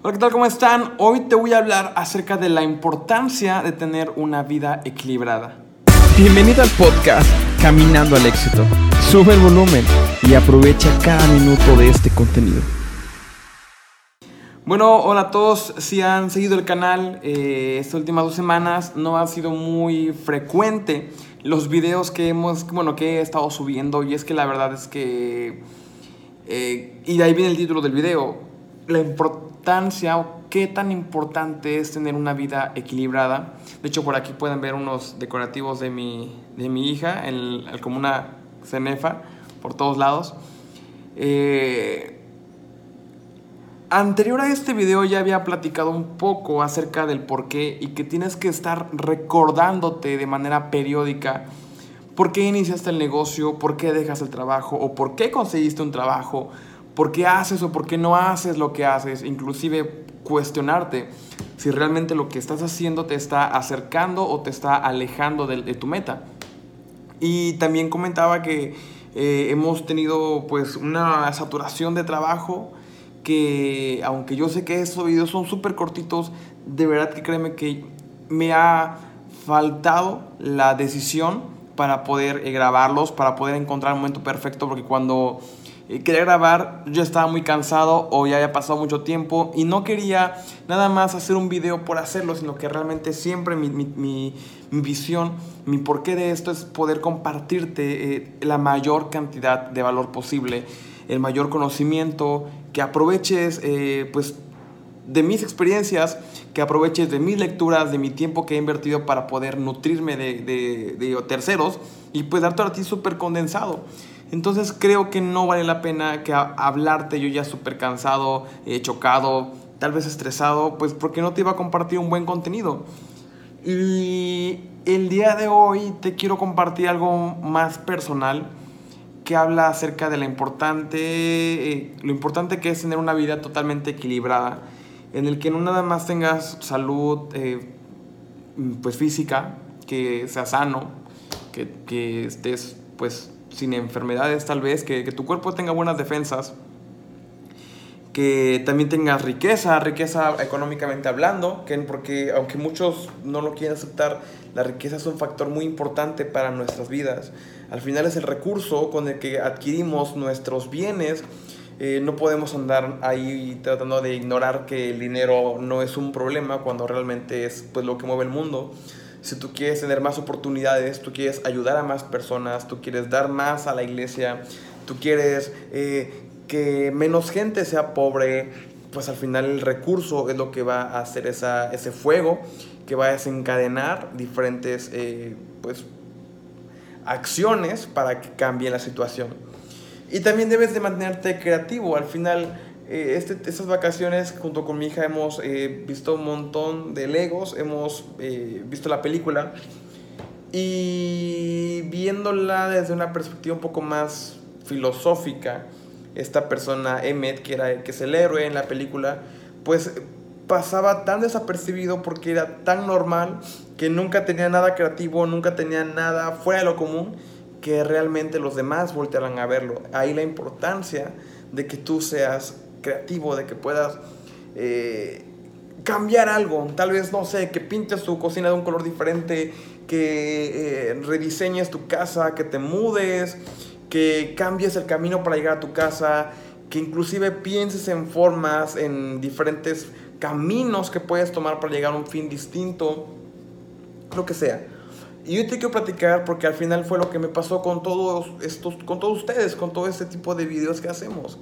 Hola, ¿qué tal? ¿Cómo están? Hoy te voy a hablar acerca de la importancia de tener una vida equilibrada. Bienvenido al podcast Caminando al Éxito. Sube el volumen y aprovecha cada minuto de este contenido. Bueno, hola a todos. Si han seguido el canal eh, estas últimas dos semanas, no ha sido muy frecuente los videos que hemos, bueno, que he estado subiendo. Y es que la verdad es que, eh, y de ahí viene el título del video, la importancia qué tan importante es tener una vida equilibrada. De hecho, por aquí pueden ver unos decorativos de mi, de mi hija, el, como una cenefa, por todos lados. Eh, anterior a este video ya había platicado un poco acerca del por qué y que tienes que estar recordándote de manera periódica por qué iniciaste el negocio, por qué dejas el trabajo o por qué conseguiste un trabajo por qué haces o por qué no haces lo que haces, inclusive cuestionarte si realmente lo que estás haciendo te está acercando o te está alejando de, tu meta. Y también comentaba que eh, hemos tenido pues una saturación de trabajo que aunque yo sé que estos videos son súper cortitos, de verdad que créeme que me ha faltado la decisión para poder eh, grabarlos, para poder encontrar el momento perfecto, porque cuando quería grabar, yo estaba muy cansado o ya había pasado mucho tiempo y no quería nada más hacer un video por hacerlo, sino que realmente siempre mi, mi, mi, visión, mi porqué de esto es poder compartirte eh, la mayor cantidad de valor posible, el mayor conocimiento, que aproveches eh, pues de mis experiencias, que aproveches de mis lecturas, de mi tiempo que he invertido para poder nutrirme de, de, de terceros y pues darte a ti súper condensado. Entonces creo que no vale la pena que hablarte yo ya súper cansado, eh, chocado, tal vez estresado, pues porque no te iba a compartir un buen contenido. Y el día de hoy te quiero compartir algo más personal que habla acerca de la importante, eh, lo importante que es tener una vida totalmente equilibrada, en el que no nada más tengas salud eh, pues física, que sea sano, que, que estés pues sin enfermedades tal vez, que, tu cuerpo tenga buenas defensas, que también tengas riqueza, riqueza económicamente hablando, que, porque aunque muchos no lo quieren aceptar, la riqueza es un factor muy importante para nuestras vidas. Al final es el recurso con el que adquirimos nuestros bienes. Eh, no podemos andar ahí tratando de ignorar que el dinero no es un problema cuando realmente es pues, lo que mueve el mundo si tú quieres tener más oportunidades, tú quieres ayudar a más personas, tú quieres dar más a la iglesia, tú quieres eh, que menos gente sea pobre, pues al final el recurso es lo que va a hacer esa, ese fuego, que va a desencadenar diferentes eh, pues, acciones para que cambie la situación. Y también debes de mantenerte creativo, al final eh, este, estas vacaciones junto con mi hija hemos eh, visto un montón de Legos, hemos eh, visto la película y viéndola desde una perspectiva un poco más filosófica, esta persona, Emmet, que, era, que es el héroe en la película, pues pasaba tan desapercibido porque era tan normal que nunca tenía nada creativo, nunca tenía nada fuera de lo común que realmente los demás voltearan a verlo. Ahí la importancia de que tú seas creativo, de que puedas eh, cambiar algo. Tal vez, no sé, que pintes tu cocina de un color diferente, que eh, rediseñes tu casa, que te mudes, que cambies el camino para llegar a tu casa, que inclusive pienses en formas, en diferentes caminos que puedes tomar para llegar a un fin distinto, lo que sea. Y yo te quiero platicar porque al final fue lo que me pasó con todos estos, con todos ustedes, con todo este tipo de videos que hacemos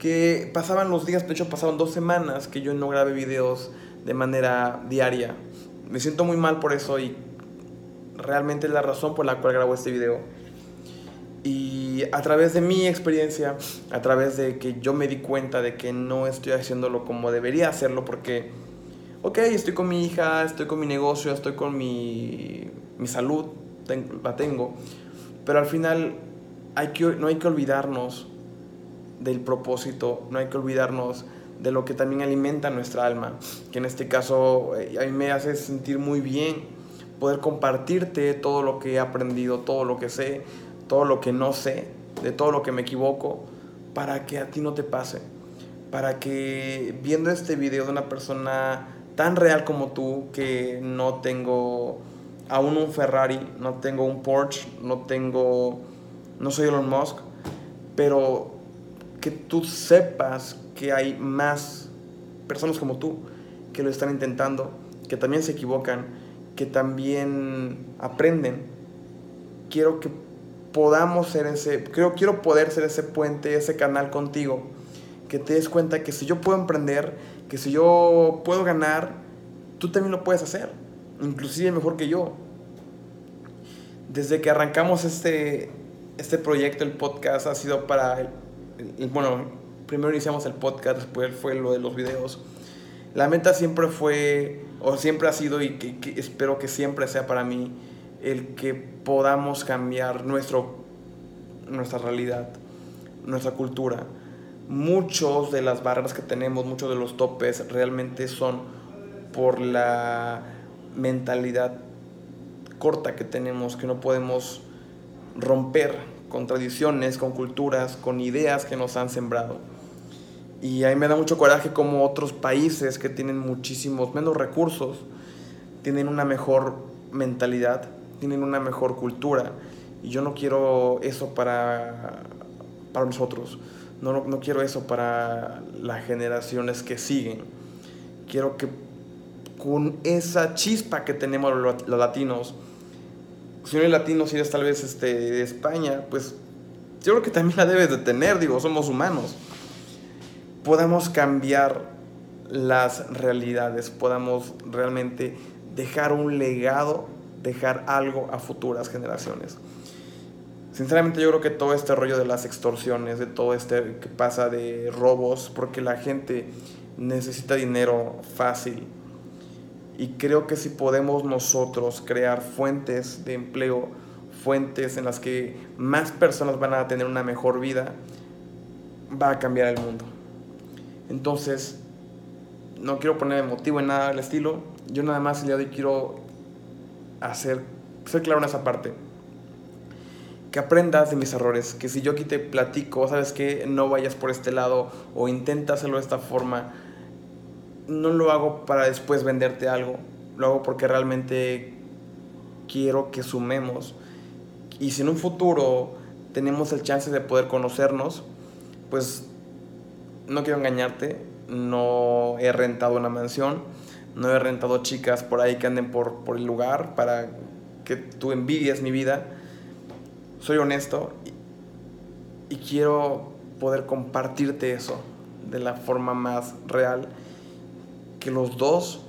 que pasaban los días, de hecho pasaron dos semanas que yo no grabé videos de manera diaria. Me siento muy mal por eso y realmente es la razón por la cual grabo este video. Y a través de mi experiencia, a través de que yo me di cuenta de que no estoy haciéndolo como debería hacerlo, porque, ok, estoy con mi hija, estoy con mi negocio, estoy con mi, mi salud, la tengo, pero al final hay que, no hay que olvidarnos del propósito, no hay que olvidarnos de lo que también alimenta nuestra alma, que en este caso eh, a mí me hace sentir muy bien poder compartirte todo lo que he aprendido, todo lo que sé, todo lo que no sé, de todo lo que me equivoco, para que a ti no te pase. para que viendo este video de una persona tan real como tú, que no tengo aún un Ferrari, no tengo un Porsche, no tengo, no soy Elon Musk, pero que tú sepas que hay más personas como tú que lo están intentando, que también se equivocan, que también aprenden. Quiero que podamos ser ese, creo, quiero poder ser ese puente, ese canal contigo, que te des cuenta que si yo puedo emprender, que si yo puedo ganar, tú también lo puedes hacer, inclusive mejor que yo. Desde que arrancamos este, este proyecto, el podcast, ha sido para, bueno, primero iniciamos el podcast, después fue lo de los videos. La meta siempre fue, o siempre ha sido, y que espero que siempre sea para mí, el que podamos cambiar nuestro, nuestra realidad, nuestra cultura. Muchos de las barreras que tenemos, muchos de los topes realmente son por la mentalidad corta que tenemos, que no podemos romper con tradiciones, con culturas, con ideas que nos han sembrado. Y a mí me da mucho coraje como otros países que tienen muchísimos menos recursos, tienen una mejor mentalidad, tienen una mejor cultura. Y yo no quiero eso para, para nosotros. No, no quiero eso para las generaciones que siguen. Quiero que con esa chispa que tenemos los, latinos, si no eres latino, si tal vez este, de España, pues yo creo que también la debes de tener, digo, somos humanos. Podamos cambiar las realidades, podamos realmente dejar un legado dejar algo a futuras generaciones. Sinceramente yo creo que todo este rollo de las extorsiones, de todo este que pasa de robos, porque la gente necesita dinero fácil. Y creo que si podemos nosotros crear fuentes de empleo, fuentes en las que más personas van a tener una mejor vida, va a cambiar el mundo. Entonces, no quiero poner motivo en nada del estilo. Yo nada más el día de hoy quiero hacer, ser claro en esa parte. Que aprendas de mis errores, que si yo aquí te platico, sabes que no vayas por este lado o intenta hacerlo de esta forma, no lo hago para después venderte algo, lo hago porque realmente quiero que sumemos. Y si en un futuro tenemos el chance de poder conocernos, pues no quiero engañarte, no he rentado una mansión, no he rentado chicas por ahí que anden por, por el lugar para que tú envidies mi vida. Soy honesto y, y quiero poder compartirte eso de la forma más real. Que los dos,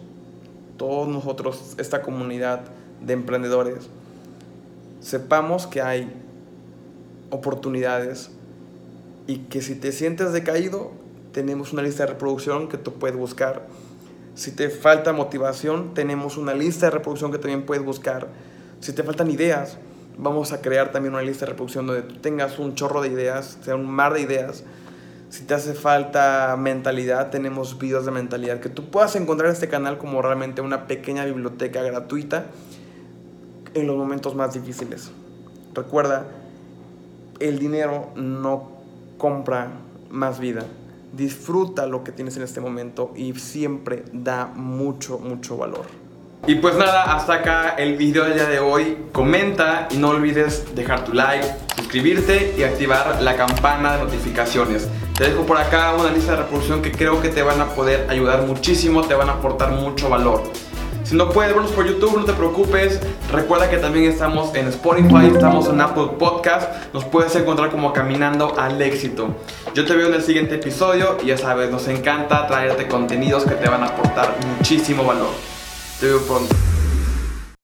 todos nosotros, esta comunidad de emprendedores, sepamos que hay oportunidades y que si te sientes decaído, tenemos una lista de reproducción que tú puedes buscar si te falta motivación, tenemos una lista de reproducción que también puedes buscar. Si te faltan ideas, vamos a crear también una lista de reproducción donde tú tengas un chorro de ideas, sea un mar de ideas. Si te hace falta mentalidad, tenemos videos de mentalidad que tú puedas encontrar en este canal como realmente una pequeña biblioteca gratuita en los momentos más difíciles. Recuerda, el dinero no compra más vida disfruta lo que tienes en este momento y siempre da mucho, mucho valor. Y pues nada, hasta acá el video del día de hoy. Comenta y no olvides dejar tu like, suscribirte y activar la campana de notificaciones. Te dejo por acá una lista de reproducción que creo que te van a poder ayudar muchísimo, te van a aportar mucho valor. Si no puedes vernos por YouTube, no te preocupes. Recuerda que también estamos en Spotify, estamos en Apple Podcast. Nos puedes encontrar como Caminando al Éxito. Yo te veo en el siguiente episodio y ya sabes, nos encanta traerte contenidos que te van a aportar muchísimo valor. Te veo pronto.